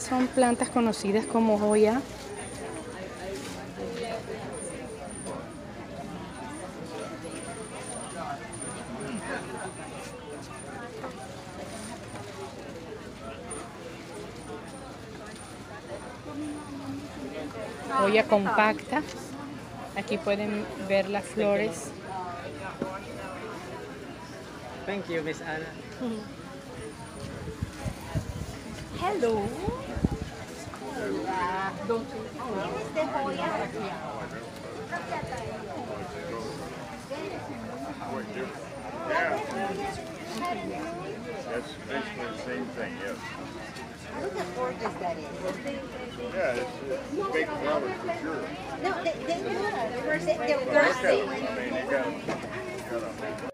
son plantas conocidas como joya. Joya compacta. Aquí pueden ver las flores. Thank you, Miss Anna. Hello. This is the Hoya. Yeah. That's basically the same thing, yes. Look how gorgeous that is. Yeah, it's, it's big flowers for sure. No, they, they, they're, they're thirsty. I mean, you got, you got a